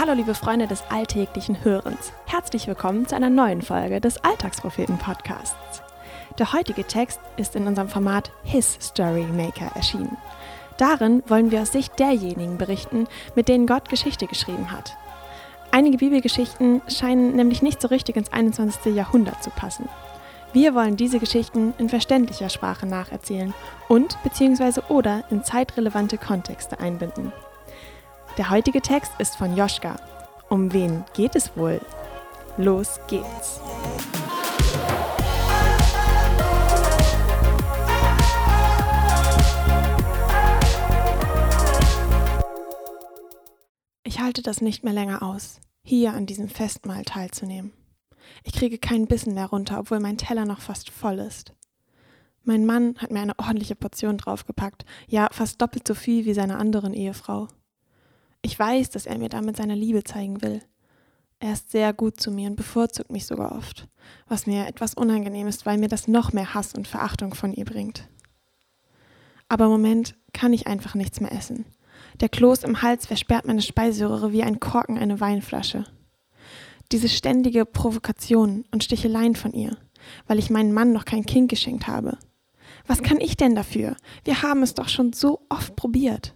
Hallo liebe Freunde des alltäglichen Hörens. Herzlich willkommen zu einer neuen Folge des Alltagspropheten Podcasts. Der heutige Text ist in unserem Format His Story Maker erschienen. Darin wollen wir aus Sicht derjenigen berichten, mit denen Gott Geschichte geschrieben hat. Einige Bibelgeschichten scheinen nämlich nicht so richtig ins 21. Jahrhundert zu passen. Wir wollen diese Geschichten in verständlicher Sprache nacherzählen und bzw. oder in zeitrelevante Kontexte einbinden. Der heutige Text ist von Joschka. Um wen geht es wohl? Los geht's! Ich halte das nicht mehr länger aus, hier an diesem Festmahl teilzunehmen. Ich kriege keinen Bissen mehr runter, obwohl mein Teller noch fast voll ist. Mein Mann hat mir eine ordentliche Portion draufgepackt, ja fast doppelt so viel wie seine anderen Ehefrau. Ich weiß, dass er mir damit seine Liebe zeigen will. Er ist sehr gut zu mir und bevorzugt mich sogar oft, was mir etwas unangenehm ist, weil mir das noch mehr Hass und Verachtung von ihr bringt. Aber im Moment kann ich einfach nichts mehr essen. Der Kloß im Hals versperrt meine Speiseröhre wie ein Korken eine Weinflasche. Diese ständige Provokation und Sticheleien von ihr, weil ich meinem Mann noch kein Kind geschenkt habe. Was kann ich denn dafür? Wir haben es doch schon so oft probiert.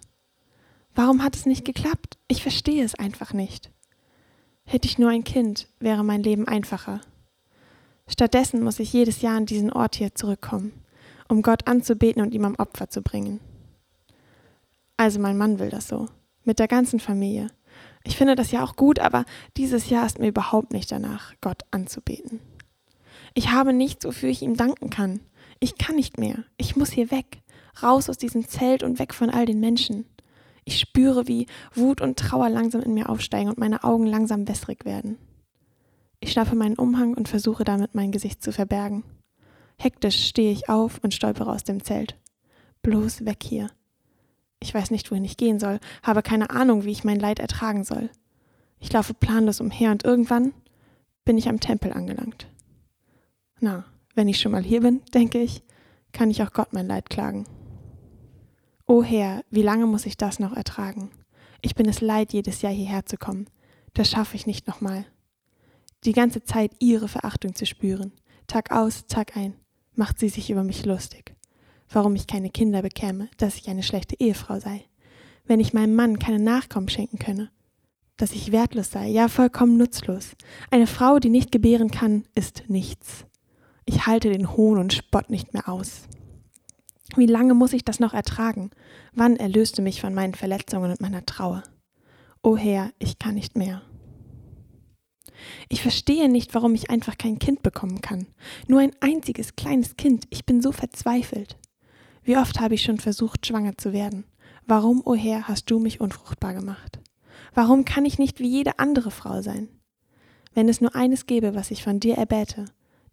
Warum hat es nicht geklappt? Ich verstehe es einfach nicht. Hätte ich nur ein Kind, wäre mein Leben einfacher. Stattdessen muss ich jedes Jahr an diesen Ort hier zurückkommen, um Gott anzubeten und ihm am Opfer zu bringen. Also mein Mann will das so, mit der ganzen Familie. Ich finde das ja auch gut, aber dieses Jahr ist mir überhaupt nicht danach, Gott anzubeten. Ich habe nichts, wofür ich ihm danken kann. Ich kann nicht mehr. Ich muss hier weg, raus aus diesem Zelt und weg von all den Menschen. Ich spüre, wie Wut und Trauer langsam in mir aufsteigen und meine Augen langsam wässrig werden. Ich schnappe meinen Umhang und versuche damit mein Gesicht zu verbergen. Hektisch stehe ich auf und stolpere aus dem Zelt. Bloß weg hier. Ich weiß nicht, wohin ich gehen soll, habe keine Ahnung, wie ich mein Leid ertragen soll. Ich laufe planlos umher und irgendwann bin ich am Tempel angelangt. Na, wenn ich schon mal hier bin, denke ich, kann ich auch Gott mein Leid klagen. O Herr, wie lange muss ich das noch ertragen? Ich bin es leid, jedes Jahr hierher zu kommen. Das schaffe ich nicht nochmal. Die ganze Zeit ihre Verachtung zu spüren. Tag aus, Tag ein, macht sie sich über mich lustig. Warum ich keine Kinder bekäme, dass ich eine schlechte Ehefrau sei. Wenn ich meinem Mann keine Nachkommen schenken könne. Dass ich wertlos sei, ja vollkommen nutzlos. Eine Frau, die nicht gebären kann, ist nichts. Ich halte den Hohn und Spott nicht mehr aus. Wie lange muss ich das noch ertragen? Wann erlöste mich von meinen Verletzungen und meiner Trauer? O Herr, ich kann nicht mehr. Ich verstehe nicht, warum ich einfach kein Kind bekommen kann. Nur ein einziges kleines Kind. Ich bin so verzweifelt. Wie oft habe ich schon versucht, schwanger zu werden? Warum, o Herr, hast du mich unfruchtbar gemacht? Warum kann ich nicht wie jede andere Frau sein? Wenn es nur eines gäbe, was ich von dir erbäte,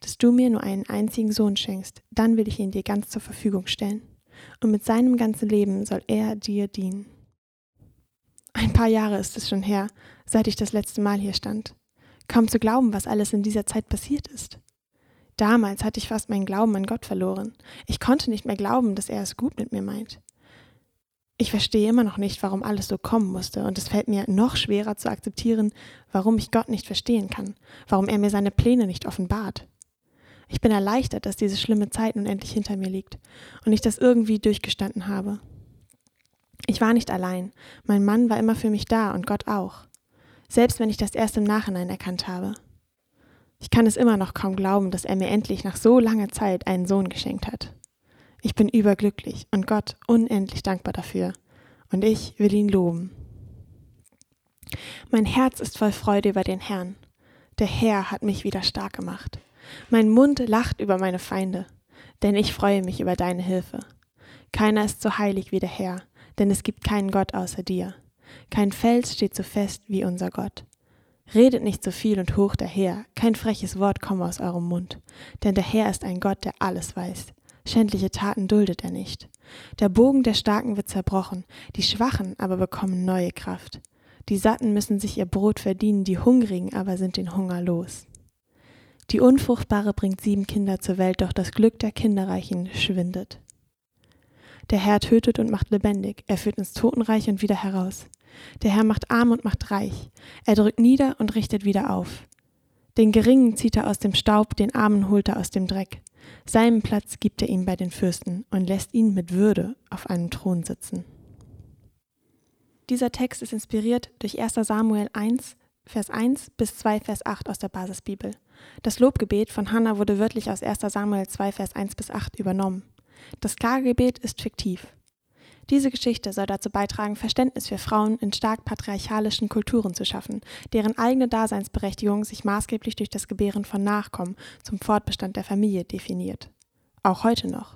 dass du mir nur einen einzigen Sohn schenkst, dann will ich ihn dir ganz zur Verfügung stellen. Und mit seinem ganzen Leben soll er dir dienen. Ein paar Jahre ist es schon her, seit ich das letzte Mal hier stand. Kaum zu glauben, was alles in dieser Zeit passiert ist. Damals hatte ich fast meinen Glauben an Gott verloren. Ich konnte nicht mehr glauben, dass er es gut mit mir meint. Ich verstehe immer noch nicht, warum alles so kommen musste, und es fällt mir noch schwerer zu akzeptieren, warum ich Gott nicht verstehen kann, warum er mir seine Pläne nicht offenbart. Ich bin erleichtert, dass diese schlimme Zeit nun endlich hinter mir liegt und ich das irgendwie durchgestanden habe. Ich war nicht allein. Mein Mann war immer für mich da und Gott auch. Selbst wenn ich das erst im Nachhinein erkannt habe. Ich kann es immer noch kaum glauben, dass er mir endlich nach so langer Zeit einen Sohn geschenkt hat. Ich bin überglücklich und Gott unendlich dankbar dafür. Und ich will ihn loben. Mein Herz ist voll Freude über den Herrn. Der Herr hat mich wieder stark gemacht. Mein Mund lacht über meine Feinde, denn ich freue mich über deine Hilfe. Keiner ist so heilig wie der Herr, denn es gibt keinen Gott außer dir. Kein Fels steht so fest wie unser Gott. Redet nicht so viel und hoch daher, kein freches Wort komme aus eurem Mund, denn der Herr ist ein Gott, der alles weiß. Schändliche Taten duldet er nicht. Der Bogen der Starken wird zerbrochen, die Schwachen aber bekommen neue Kraft. Die Satten müssen sich ihr Brot verdienen, die Hungrigen aber sind den Hunger los. Die Unfruchtbare bringt sieben Kinder zur Welt, doch das Glück der Kinderreichen schwindet. Der Herr tötet und macht lebendig, er führt ins Totenreich und wieder heraus. Der Herr macht arm und macht reich. Er drückt nieder und richtet wieder auf. Den Geringen zieht er aus dem Staub, den Armen holt er aus dem Dreck. Seinen Platz gibt er ihm bei den Fürsten und lässt ihn mit Würde auf einem Thron sitzen. Dieser Text ist inspiriert durch 1 Samuel 1, Vers 1 bis 2, Vers 8 aus der Basisbibel. Das Lobgebet von Hannah wurde wörtlich aus 1 Samuel 2, Vers 1 bis 8 übernommen. Das Klagegebet ist fiktiv. Diese Geschichte soll dazu beitragen, Verständnis für Frauen in stark patriarchalischen Kulturen zu schaffen, deren eigene Daseinsberechtigung sich maßgeblich durch das Gebären von Nachkommen zum Fortbestand der Familie definiert. Auch heute noch.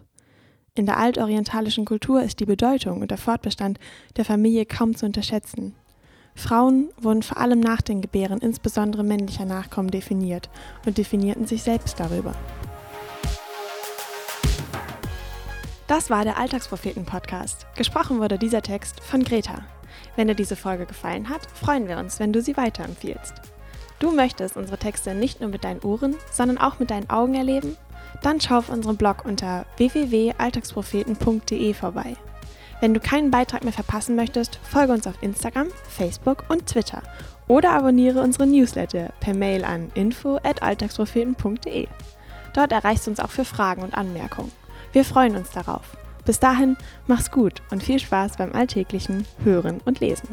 In der altorientalischen Kultur ist die Bedeutung und der Fortbestand der Familie kaum zu unterschätzen. Frauen wurden vor allem nach den Gebären insbesondere männlicher Nachkommen definiert und definierten sich selbst darüber. Das war der Alltagspropheten-Podcast. Gesprochen wurde dieser Text von Greta. Wenn dir diese Folge gefallen hat, freuen wir uns, wenn du sie weiterempfiehlst. Du möchtest unsere Texte nicht nur mit deinen Ohren, sondern auch mit deinen Augen erleben? Dann schau auf unserem Blog unter www.alltagspropheten.de vorbei. Wenn du keinen Beitrag mehr verpassen möchtest, folge uns auf Instagram, Facebook und Twitter oder abonniere unsere Newsletter per Mail an info@alltagspropheten.de. Dort erreichst du uns auch für Fragen und Anmerkungen. Wir freuen uns darauf. Bis dahin, mach's gut und viel Spaß beim alltäglichen Hören und Lesen.